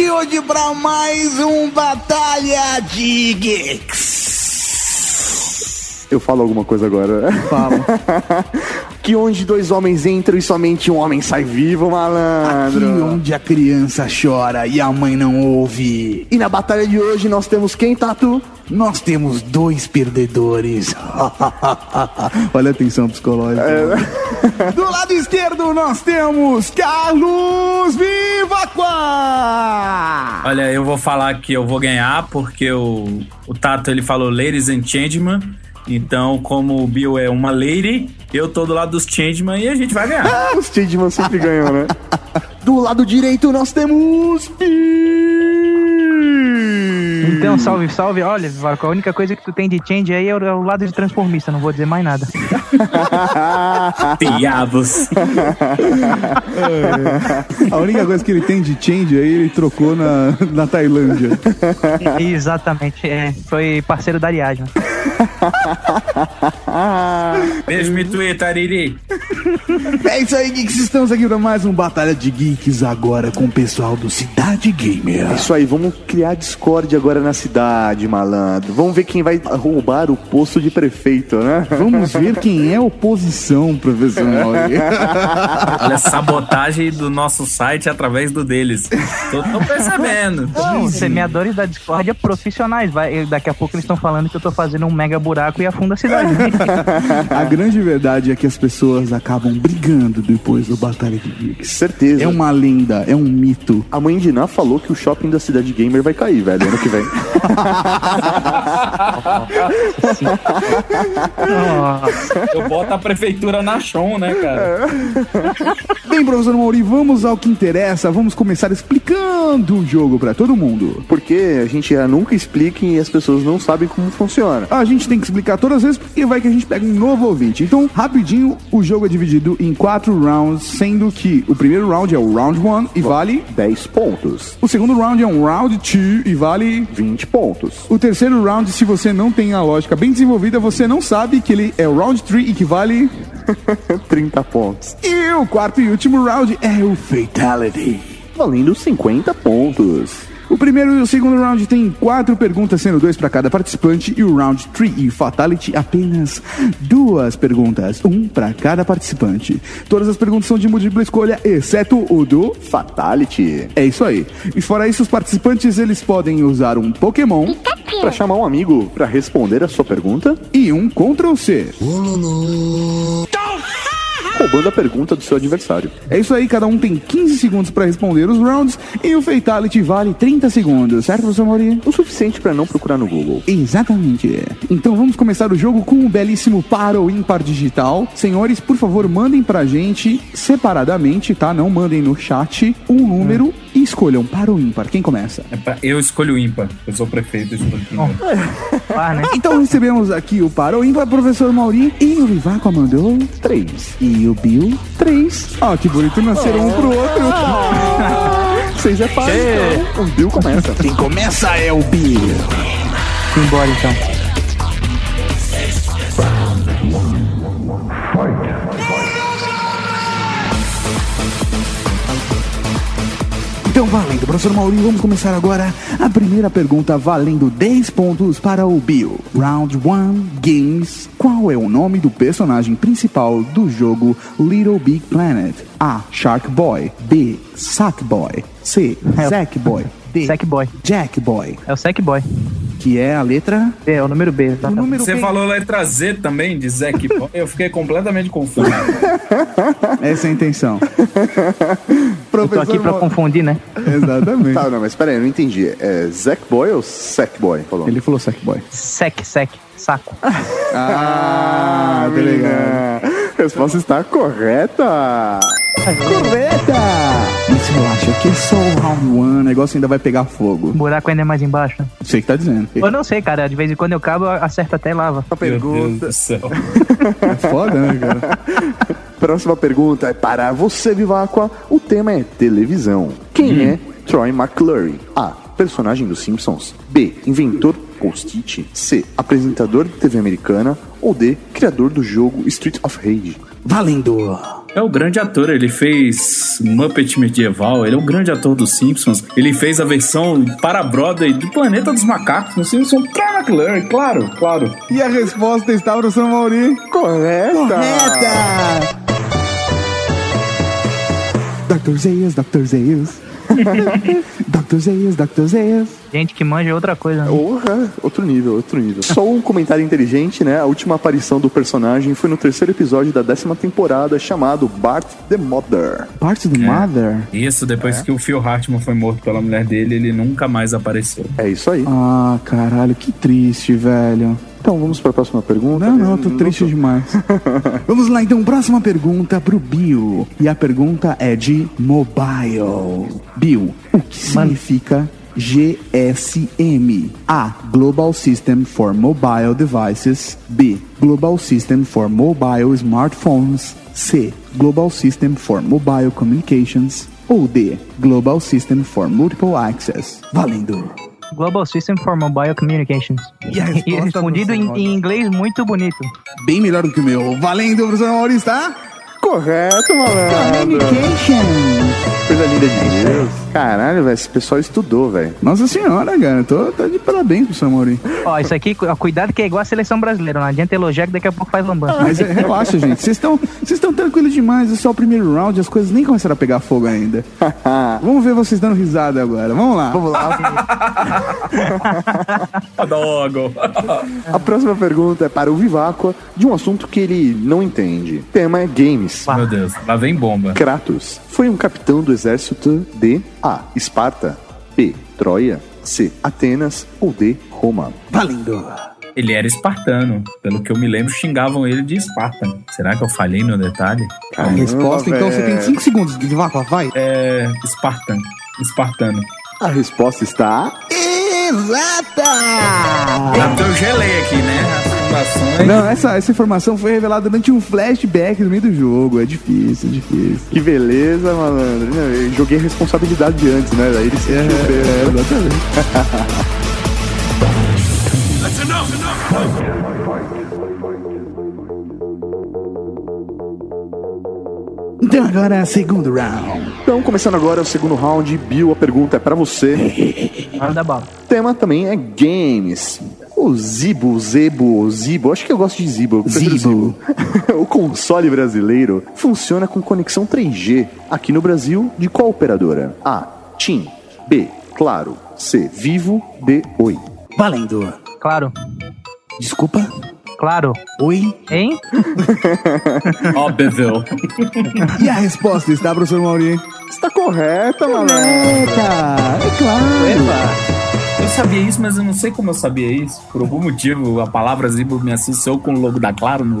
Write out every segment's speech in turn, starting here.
aqui hoje para mais um Batalha de Geeks. Eu falo alguma coisa agora. Fala. que onde dois homens entram e somente um homem sai vivo, Aqui malandro. onde a criança chora e a mãe não ouve. E na batalha de hoje nós temos quem, Tatu? Nós temos dois perdedores. Olha a tensão psicológica. Do lado esquerdo nós temos Carlos Vivacqua. Olha, eu vou falar que eu vou ganhar porque o, o Tato ele falou Ladies and Changeman. Então, como o Bill é uma lady, eu tô do lado dos Changeman e a gente vai ganhar. Ah, os Changeman sempre ganham, né? Do lado direito nós temos. Então, salve, salve. Olha, Vivaco, a única coisa que tu tem de change aí é o, é o lado de transformista, não vou dizer mais nada. Diabos. A única coisa que ele tem de change aí, ele trocou na, na Tailândia. Exatamente, é, foi parceiro da Ariadne. Beijo, me Twitter, Ariri. É isso aí, Geeks. Estamos aqui para mais um Batalha de Geeks agora com o pessoal do Cidade Gamer. Isso aí, vamos criar Discord agora na cidade, malandro. Vamos ver quem vai roubar o posto de prefeito, né? Vamos ver quem é oposição, professor Mauri. Olha a sabotagem do nosso site através do deles. Tô, tô percebendo. Não, semeadores da discórdia profissionais. Vai, daqui a pouco eles estão falando que eu tô fazendo um mega buraco e afunda a cidade. A grande verdade é que as pessoas acabam brigando depois do Batalha de Geeks. Certeza. É uma lenda, é um mito. A mãe de Ná falou que o shopping da cidade gamer vai cair, velho, ano que vem. Nossa. Eu boto a prefeitura na chão, né, cara? Bem, professor Mauri, vamos ao que interessa. Vamos começar explicando o jogo para todo mundo. Porque a gente nunca explica e as pessoas não sabem como funciona. A gente tem que explicar todas as vezes porque vai que a gente pega um novo ouvinte. Então, rapidinho, o jogo é dividido em quatro rounds, sendo que o primeiro round é o round 1 e vale. 10 pontos, O segundo round é um round 2 e vale. 20 pontos, O terceiro round, se você não tem a lógica bem desenvolvida, você não sabe que ele é o round 3 e que vale. 30 pontos, E o quarto e último round é o Fatality. valendo 50 pontos. O primeiro e o segundo round tem quatro perguntas, sendo dois para cada participante, e o round 3 e Fatality apenas duas perguntas, um para cada participante. Todas as perguntas são de múltipla escolha, exceto o do Fatality. É isso aí. E fora isso, os participantes eles podem usar um Pokémon Pra chamar um amigo pra responder a sua pergunta, e um Ctrl C. roubando a pergunta do seu adversário. É isso aí, cada um tem 15 segundos para responder os rounds e o Fatality vale 30 segundos, certo, professor Mauri? O suficiente pra não procurar no Google. Exatamente. Então vamos começar o jogo com um belíssimo para ou ímpar digital. Senhores, por favor, mandem pra gente separadamente, tá? Não mandem no chat um número e escolham para ou ímpar. Quem começa? É pra- Eu escolho o ímpar. Eu sou prefeito, eu escolho o ímpar. Ah, né? Então recebemos aqui o para ou ímpar, professor Mauri, e o Vivaco mandou 3. e o Bill 3. Ah, que bonito, nasceram um pro outro. Vocês é pai, então. O Bill começa. Quem começa é o Bill. Embora então. Valendo, professor Maurinho, vamos começar agora a primeira pergunta, valendo 10 pontos para o Bill. Round 1 Games. Qual é o nome do personagem principal do jogo Little Big Planet? A. Shark Boy. B. Sack Boy. C. É. Zack Boy. D. Sackboy. Jack Boy. É o Sackboy. Que é a letra. É, o número B. O exatamente. número Você B. falou letra Z também, de Zack Boy. Eu fiquei completamente confuso. Essa é a intenção. Eu tô aqui pra confundir, né? Exatamente. Tá, não, mas pera aí, eu não entendi. É Zack Boy ou Sack Boy? Falou. Ele falou Sack Boy. Sec, sec, saco. Ah, tá ligado. A resposta está correta. Correta! Mas relaxa, que é só o round one, o negócio ainda vai pegar fogo. O buraco ainda é mais embaixo. Você que tá dizendo. Eu não sei, cara. De vez em quando eu cabo, eu acerto até lava. A Meu Deus pergunta. do céu. É foda, né, cara? Próxima pergunta é para você, Viváqua. O tema é televisão. Quem é Troy McClure? A. Personagem dos Simpsons. B. Inventor post-it. C. Apresentador de TV americana. Ou D. Criador do jogo Street of Rage. Valendo! É o grande ator, ele fez Muppet Medieval, ele é o grande ator dos Simpsons. Ele fez a versão para Broadway do Planeta dos Macacos no Simpsons. Troy McClure, claro, claro. E a resposta está, professor Mauri. Correta! Correta! Dr. Zeus, Dr. Zeus. Dr. Zeus, Dr. Zeus. Gente que manja é outra coisa. Né? Porra, outro nível, outro nível. Só um comentário inteligente, né? A última aparição do personagem foi no terceiro episódio da décima temporada, chamado Bart the Mother. Part the Mother. Isso, depois que o Phil Hartman foi morto pela mulher dele, ele nunca mais apareceu. É isso aí. Ah, caralho, que triste, velho. Então vamos para a próxima pergunta. Não, não, eu tô triste demais. Vamos lá, então, próxima pergunta pro Bill. E a pergunta é de mobile. Bill, o que significa GSM? A. Global System for Mobile Devices. B. Global System for Mobile Smartphones. C. Global System for Mobile Communications. Ou D. Global System for Multiple Access. Valendo! Global System for Mobile Communications. E E respondido em, em inglês muito bonito. Bem melhor do que o meu. Valendo, professor Maurício, tá? Correto, malandro. Communications. Coisa linda de Deus. Caralho, velho, esse pessoal estudou, velho. Nossa senhora, cara. Tô, tô de parabéns, professor Maurício. Ó, isso aqui, ó, cuidado que é igual a seleção brasileira. Não adianta elogiar que daqui a pouco faz lambança. Mas é, relaxa, gente. Vocês estão vocês estão tranquilos demais. É só o primeiro round. As coisas nem começaram a pegar fogo ainda. Vamos ver vocês dando risada agora. Vamos lá. Vamos lá. Logo. A próxima pergunta é para o Viváqua de um assunto que ele não entende. O tema é games. Meu Deus, lá vem bomba. Kratos foi um capitão do exército de A. Esparta, B. Troia, C. Atenas ou D. Roma. Valendo. Ele era espartano. Pelo que eu me lembro, xingavam ele de Esparta. Será que eu falhei no detalhe? A resposta, então, você tem velho. 5 segundos de vácuo, vai. É. Espartan. Espartano. A resposta está Exata! Ah, Eu gelei aqui, né? Informações. Não, essa, essa informação foi revelada durante um flashback no meio do jogo. É difícil, é difícil. Que beleza, malandro. Eu joguei a responsabilidade antes, né? Daí ele se É, é, exatamente. Então agora é segundo round. Então, começando agora o segundo round, Bill, a pergunta é pra você. Manda bala. O tema também é games. O Zibo, Zebo, Zibo, acho que eu gosto de Zibo. prefiro Zibo. o console brasileiro funciona com conexão 3G. Aqui no Brasil, de qual operadora? A. TIM. B. Claro. C. Vivo. D. Oi. Valendo. Claro, Desculpa. claro. Oi. Hein? Óbvio. E a resposta está, professor Mauri? Está correta, malandro. Eita, é claro. Eu sabia isso, mas eu não sei como eu sabia isso. Por algum motivo, a palavra Zibo me associou com o logo da Claro no,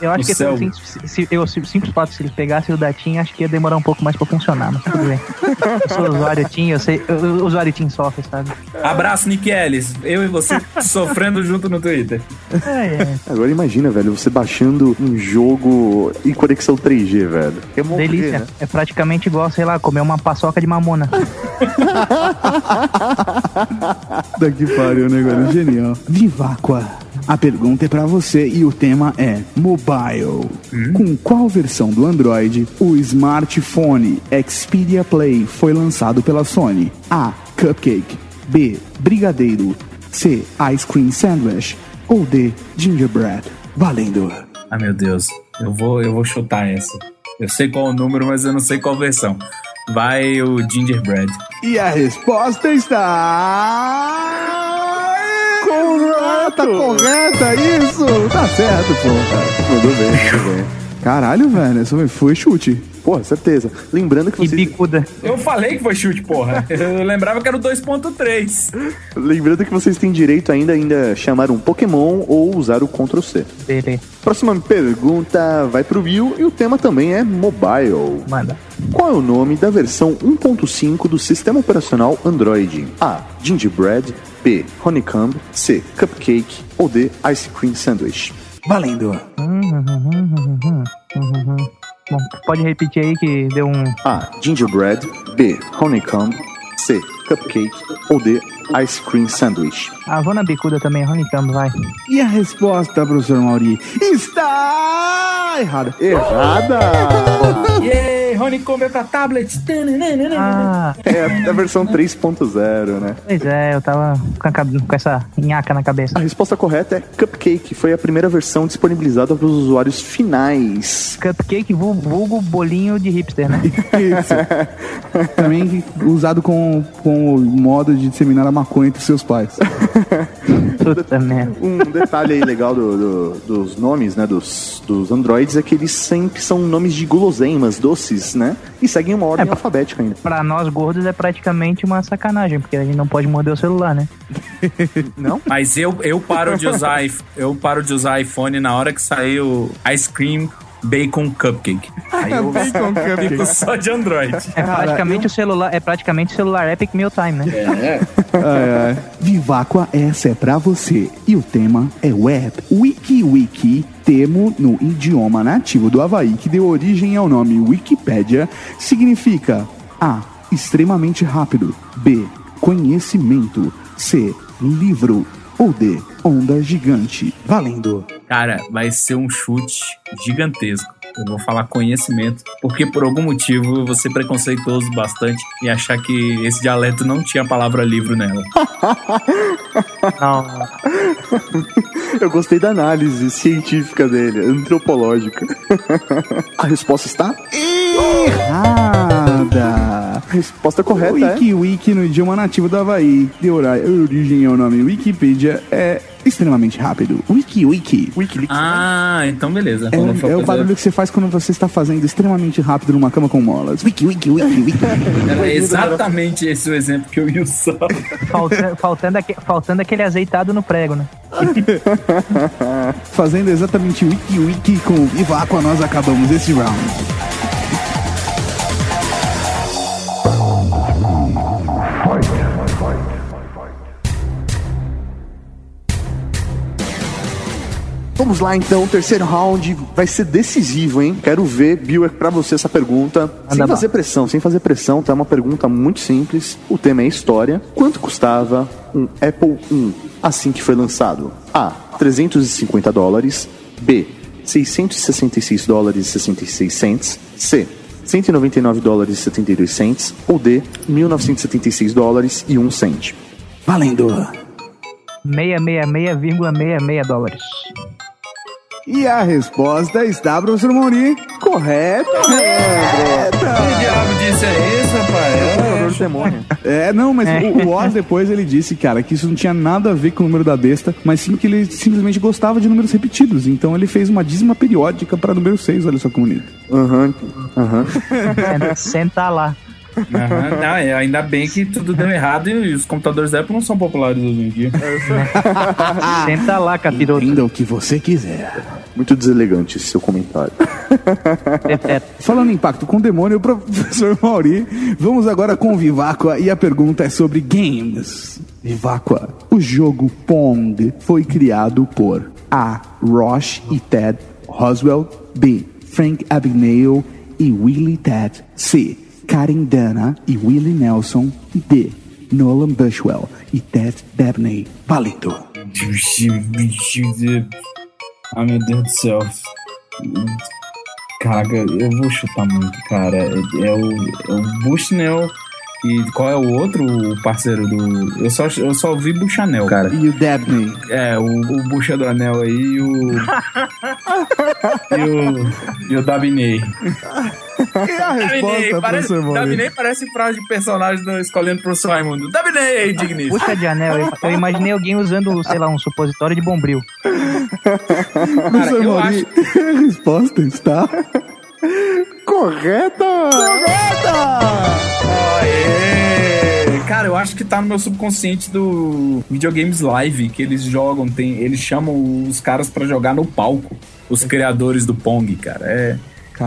Eu acho no que céu. assim, se, se, eu, simples fato, se eles pegassem o da TIM, acho que ia demorar um pouco mais pra funcionar, mas tudo bem. Eu sou usuário TIM, eu sei, eu, eu- usuário TIM sofre, sabe? Abraço, Nick Ellis. Eu e você sofrendo junto no Twitter. É, é. Agora imagina, velho, você baixando um jogo em conexão 3G, velho. É morrer, Delícia. né? É praticamente igual, sei lá, comer uma paçoca de mamona. Daqui pariu, né, cara? Genial. Viváqua. A pergunta é pra você e o tema é mobile. Com qual versão do Android o smartphone Xperia Play foi lançado pela Sony? A. Cupcake. B. Brigadeiro. C. Ice Cream Sandwich. Ou D. Gingerbread. Valendo. Ah, meu Deus. Eu vou, eu vou chutar essa. Eu sei qual o número, mas eu não sei qual versão. Vai o Gingerbread. E a resposta está. Correta, correta, isso! Tá certo, pô. Mandou bem, mandou bem. Caralho, velho, isso foi chute. Porra, certeza. Lembrando que vocês, bicuda. Eu falei que foi chute, porra. Eu lembrava que era o 2.3. lembrando que vocês têm direito ainda ainda chamar um Pokémon ou usar o Ctrl C. Beleza. Próxima pergunta vai pro Will e o tema também é mobile. Manda. Qual é o nome da versão 1.5 do sistema operacional Android? A. Gingerbread. B. Honeycomb. C. Cupcake. Ou D. Ice Cream Sandwich. Valendo. Bom, pode repetir aí que deu um. A. Gingerbread. B. Honeycomb. C. Cupcake. Ou D. Ice Cream Sandwich. Ah, vou na bicuda também, Honeycomb, vai. E a resposta, professor Mauri, está Tá errada. Errada! Yay, Honeycomb é pra tablet. Ah, É a versão 3.0, né? pois é, eu tava com, a com essa nhaca na cabeça. A resposta correta é Cupcake. Foi a primeira versão disponibilizada para os usuários finais. Cupcake vul- vulgo bolinho de hipster, né? Isso. Também usado com, com o modo de disseminar a maconha entre seus pais. Puta merda. Um detalhe aí legal do- do- dos nomes, né, dos, dos androids é que eles sempre são nomes de guloseimas, doces, né? E seguem uma ordem É, alfabética ainda. Pra nós gordos é praticamente uma sacanagem, porque a gente não pode morder o celular, né? Não? Mas eu, eu paro de usar eu paro de usar iPhone na hora que saiu Ice Cream Bacon Cupcake. Aí eu fico só de Android. É praticamente o celular, é praticamente o celular Epic Meal Time, né? É. Ai, ai. Viváqua, essa é pra você. E o tema é web. Wiki Wiki, termo no idioma nativo do Havaí que deu origem ao nome Wikipédia, significa A. Extremamente rápido. B. Conhecimento. C. Livro. Ou D. Onda gigante. Valendo. Cara, vai ser um chute gigantesco. Eu vou falar conhecimento, porque por algum motivo eu vou ser preconceituoso bastante e achar que esse dialeto não tinha a palavra livro nela. Não, Eu gostei da análise científica dele, antropológica. A resposta está? Errada. Resposta correta é. Wiki Wiki no idioma nativo do Havaí, ora- origem ao nome Wikipedia, é extremamente rápido. Wiki Wiki. Wikileaks. Ah, então beleza. É, é o barulho que você faz quando você está fazendo extremamente rápido numa cama com molas. Wiki, wiki, wiki, wiki. Era exatamente esse o exemplo que eu ia usar. falta- faltando, aque- faltando aquele azeitado no prego, né? Fazendo exatamente wiki, wiki com o Vivaco, nós acabamos esse round. Vamos lá então, o terceiro round vai ser decisivo, hein? Quero ver, Bill, é pra você essa pergunta. sem bala. fazer pressão, sem fazer pressão, tá? É uma pergunta muito simples. O tema é história. Quanto custava um Apple I assim que foi lançado? A. 350 dólares. B. 666 dólares e 66 cents. C. 199 dólares e 72 cents. Ou D. 1976 dólares e 1 cent. Valendo. 666,66 dólares. E a resposta está, professor Mauri. Correto, Que diabo disso é esse, rapaz? Horror demônio. É, não, mas o, o Oz depois ele disse, cara, que isso não tinha nada a ver com o número da besta, mas sim que ele simplesmente gostava de números repetidos. Então ele fez uma dízima periódica para número 6, olha só que bonito. Aham, aham. Senta, senta lá. Aham, não, é, ainda bem que tudo deu errado e os computadores da Apple não são populares hoje em dia. Senta lá, capiroto. Entenda o que você quiser. Muito deselegante esse seu comentário. Teteto. Falando em pacto com o demônio, professor Mauri, vamos agora com o Viváqua e a pergunta é sobre games. Viváqua, o jogo Pong foi criado por A. Roche e Ted Roswell, B. Frank Abagnale e Willie Ted, C. Karen Dana e Willie Nelson, D. Nolan Bushwell e Ted Dabney. Valendo. Ai meu Deus do céu. Caraca, eu vou chutar muito, cara. É o, é o Bushnell. E qual é o outro parceiro do. Eu só, eu só vi Buchanel, cara. E o Dabney. É, o, o Bucha do Anel aí e o. e o. E o Dabiney. E a resposta, parece? Dabiney parece frase de personagem do Escolhendo Professor Raimundo. Dabiney, digníssimo. Puxa de anel. Eu, eu imaginei alguém usando, sei lá, um supositório de bombril. Professor eu Mauri, a resposta está... Correta! Aê! Acho que tá no meu subconsciente do videogames live que eles jogam, tem, eles chamam os caras pra jogar no palco, os criadores do Pong, cara. É,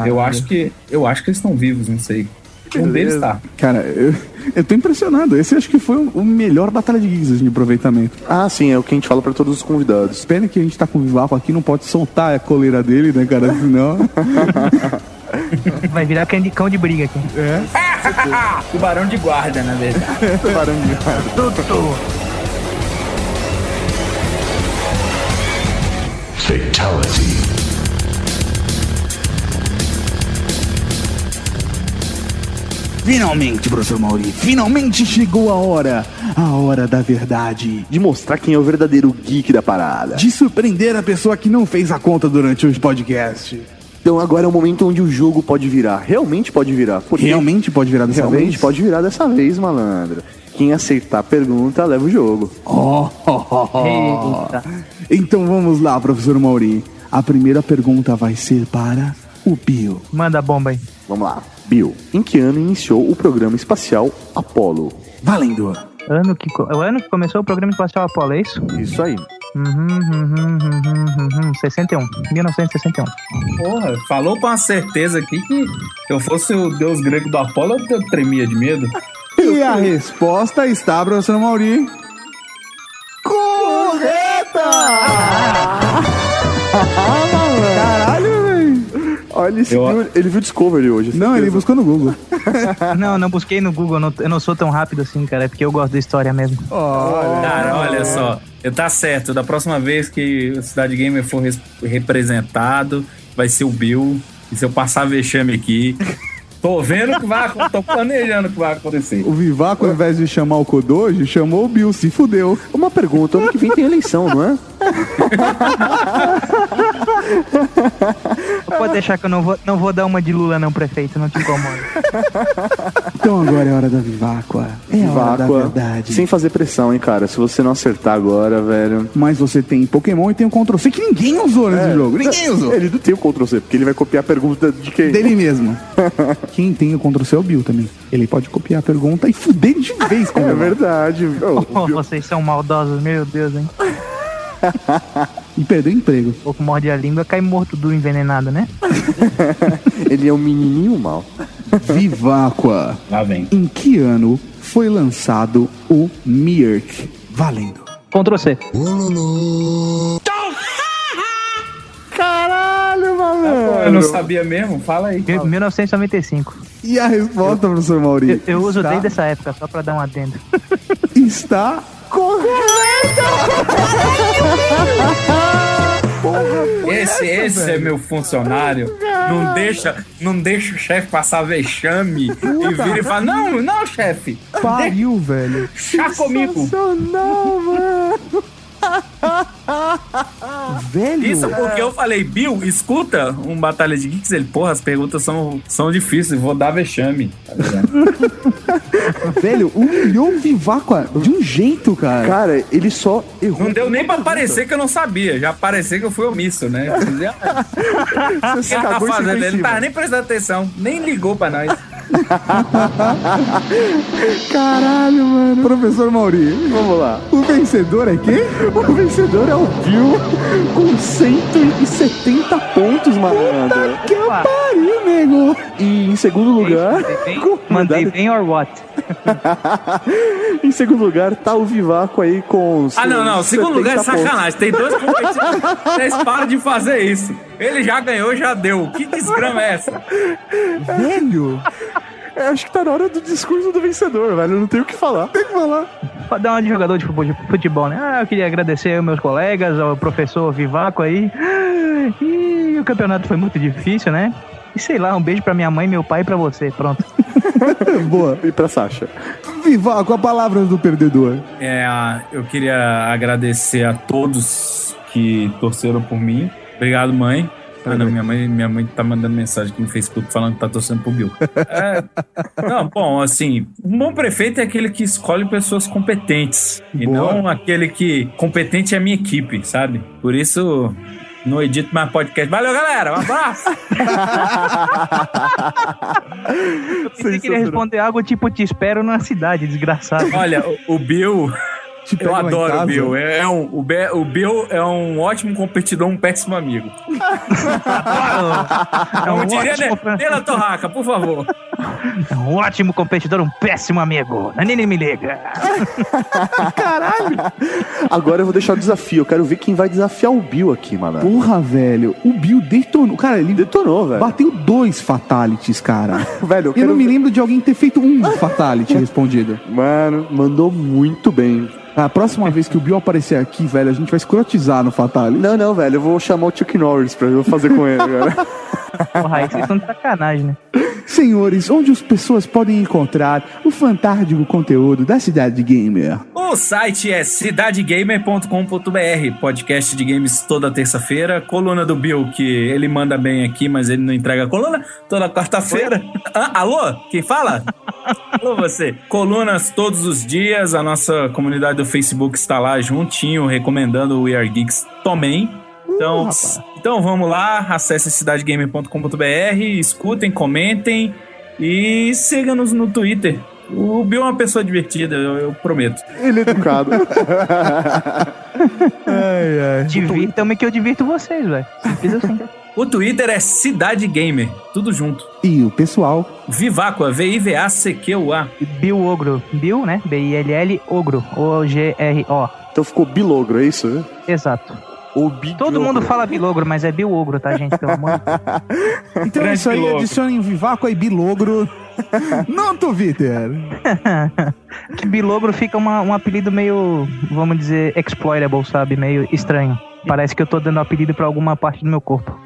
eu acho que eu acho que eles estão vivos, não sei. Um deles tá. Cara, eu, eu tô impressionado. Esse acho que foi o melhor Batalha de Geeks de aproveitamento. Ah, sim, é o que a gente fala pra todos os convidados. Pena que a gente tá com o Vivaco aqui, não pode soltar a coleira dele, né, cara? Senão. Vai virar candicão de briga aqui. Tubarão de guarda, na verdade. Tubarão de guarda. Fatality. Finalmente, professor Mauri, finalmente chegou a hora, a hora da verdade. De mostrar quem é o verdadeiro geek da parada. De surpreender a pessoa que não fez a conta durante os podcast. Então agora é o momento onde o jogo pode virar. Realmente pode virar. Porque Realmente pode virar dessa realmente vez? pode virar dessa vez, malandro. Quem acertar a pergunta leva o jogo. Oh, oh, oh, oh. Eita. Então vamos lá, professor Mauri. A primeira pergunta vai ser para o Bill. Manda a bomba aí. Vamos lá. Bill, em que ano iniciou o programa espacial Apollo? Valendo. Ano que, co- o ano que começou o programa espacial Apollo, é isso? Isso aí. Uhum, uhum, uhum, uhum, uhum. 61. 1961. Porra, falou com uma certeza aqui que se eu fosse o deus grego do Apolo, eu tremia de medo. E a resposta está, professor Mauri. Correta! Olha, esse Eu- viu, ele viu Discovery hoje. Não, ele certeza. buscou no Google. Não, não busquei no Google, não- eu não sou tão rápido assim, cara, é porque eu gosto da história mesmo. Cara, olha só, tá certo. Da próxima vez que o Cidade Gamer for res- representado, vai ser o Bill. E se eu passar vexame aqui, tô vendo que vai acontecer, tô planejando o que vai acontecer. O Vivaco, ao invés de chamar o Kodoji, chamou o Bill, se fudeu. Uma pergunta, ano que vem tem eleição, não é? Pode deixar que eu não vou, não vou dar uma de Lula não, prefeito, não te incomoda. Então agora é hora da Viváqua. É a hora da verdade. Sem fazer pressão, hein, cara. Se você não acertar agora, velho. Mas você tem Pokémon e tem o Ctrl C que ninguém usou nesse jogo. Ninguém usou. Ele não tem o Ctrl C, porque ele vai copiar a pergunta de quem? Dele mesmo. Quem tem o Ctrl C é o Bill também. Ele pode copiar a pergunta e fuder de vez com É verdade. Ô, Oh, vocês são maldosos, meu Deus, hein? E perdeu o emprego. Um pouco morde a língua, cai morto do envenenado, né? ele é um menininho mal. Viváqua. Lá vem. Em que ano foi lançado o Mirk? Valendo. Ctrl C. Caralho, malandro. Eu não sabia mesmo? Fala aí. Mil- fala. 1995. E a resposta, professor Mauri? Eu, eu uso está, desde essa época, só pra dar um adendo. Está Esse, esse é meu funcionário. Não deixa, não deixa o chefe passar vexame e vira e fala: Não, não, chefe, pariu, velho. chá comigo. Sensacional, mano. Velho. Isso porque eu falei, Bill, escuta um Batalha de Geeks. Ele, porra, as perguntas são, são difíceis, vou dar vexame. Tá ligado? Velho, humilhou o Viváqua de um jeito, cara. Cara, ele só errou. Não deu nem pra parecer que eu não sabia, já parecer que eu fui omisso, né? Você que ele tá fazendo? Ele não tava nem prestando atenção, nem ligou pra nós. Caralho, mano. Professor Mauri, Vamos lá. o vencedor é quem? O vencedor é o Bill com 170 pontos, malandro. Que pariu, nego. E em segundo lugar, Mandei bem, or what? em segundo lugar tá o Vivaco aí com Ah, não, não. Segundo lugar é 70 pontos. sacanagem. Tem dois competidores. Vocês param de fazer isso. Ele já ganhou, já deu. Que desgrama é essa? Velho. Eu acho que tá na hora do discurso do vencedor, velho. Eu não tenho o que falar. Tem que falar. Pra dar uma de jogador de futebol, de futebol, né? Ah, eu queria agradecer aos meus colegas, ao professor Vivaco aí. E o campeonato foi muito difícil, né? E sei lá, um beijo pra minha mãe, meu pai e pra você. Pronto. Boa. E pra Sasha. Vivaco, a palavra do perdedor. É, eu queria agradecer a todos que torceram por mim. Obrigado, mãe. Ah, não, minha mãe, minha mãe tá mandando mensagem aqui no Facebook falando que tá torcendo pro Bill. É, não, bom, assim, um bom prefeito é aquele que escolhe pessoas competentes. E Boa. não aquele que. Competente é a minha equipe, sabe? Por isso, não edito mais podcast. Valeu, galera. Um abraço. Eu pensei que ele ia responder algo tipo, te espero na cidade, desgraçado. Olha, o, o Bill. Eu adoro o. Bill. É, é um, o, Be- o Bill é um ótimo competidor, um péssimo amigo. É um, diria ótimo, né? Nela Torraca, por favor. É um ótimo competidor, um péssimo amigo. Nem me liga. Agora eu vou deixar o desafio. Eu quero ver quem vai desafiar o Bill aqui, mano. Porra, velho. O Bill detonou. Cara, ele Detonou, velho. bateu dois fatalities, cara. Velho, eu Eu não me ver- lembro de alguém ter feito um fatality respondido. Mano, mandou muito bem. A próxima vez que o Bill aparecer aqui, velho, a gente vai escrotizar no fatality. Não, não, velho. Eu vou chamar o Chuck Norris pra eu fazer com ele, cara. Porra, aí vocês estão de sacanagem, né? senhores, onde as pessoas podem encontrar o fantástico conteúdo da Cidade Gamer? O site é cidadegamer.com.br, podcast de games toda terça-feira, coluna do Bill, que ele manda bem aqui, mas ele não entrega a coluna, toda quarta-feira. Ah, alô? Quem fala? alô você. Colunas todos os dias, a nossa comunidade do Facebook está lá juntinho, recomendando o We Are Geeks também. Então, então vamos lá, acessem cidadegamer.com.br, escutem, comentem e sigam-nos no Twitter. O Bill é uma pessoa divertida, eu, eu prometo. Ele é educado. Ai, ai. Divirtam-me que eu divirto vocês, velho. Simples assim. O Twitter é Cidade Gamer, tudo junto. E o pessoal? Viváqua, V-I-V-A-C-Q-U-A. Bill Ogro. Bill, né? B-I-L-L Ogro. O-G-R-O. Então ficou bilogro, é isso? né? Exato. Ou Todo mundo fala Bilogro, mas é Bill Ogro, tá, gente? Pelo amor de Deus. Então é Grande isso aí, Bilogro. adicionem Vivaco e Bilogro no Twitter. que Bilogro fica uma- um apelido meio, vamos dizer, exploitable, sabe? Meio estranho. Parece que eu tô dando apelido pra alguma parte do meu corpo.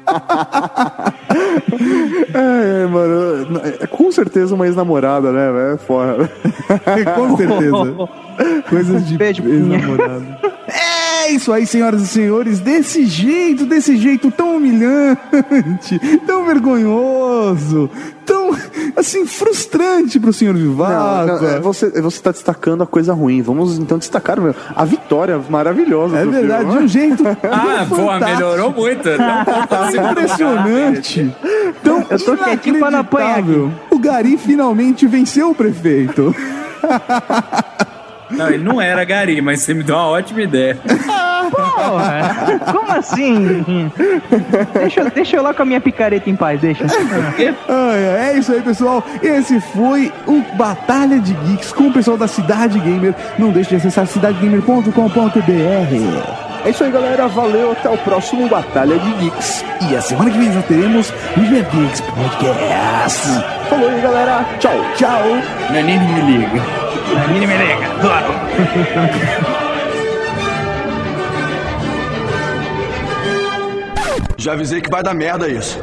É, é, mano. É com certeza uma ex-namorada, né? É foda. Com certeza. Coisas de Beijo, ex-namorado. É isso aí, senhoras e senhores. Desse jeito, desse jeito tão humilhante, tão vergonhoso, tão, assim, frustrante pro senhor Não, Vivaco. não, é, você, você tá destacando a coisa ruim. Vamos então destacar meu, a vitória maravilhosa. É do verdade, de Bill, um jeito Ah, fantástico, melhorou muito. Tão segundo impressionante, tão Eu tô quietinho pra não apanhar. O Gari finalmente venceu o prefeito. Não, ele não era Gari, mas você me deu uma ótima ideia. Porra! Como assim? deixa, eu- deixa eu lá com a minha picareta em paz, deixa. É isso aí, pessoal. Esse foi o Batalha de Geeks com o pessoal da Cidade Gamer. Não deixe de acessar cidadegamer.com.br. É isso aí, galera. Valeu. Até o próximo Batalha de Geeks. E a semana que vem já teremos o Geek Geeks Podcast. Falou aí, galera. Tchau. Tchau. Menino me liga. Menino me liga, claro. Já avisei que vai dar merda isso.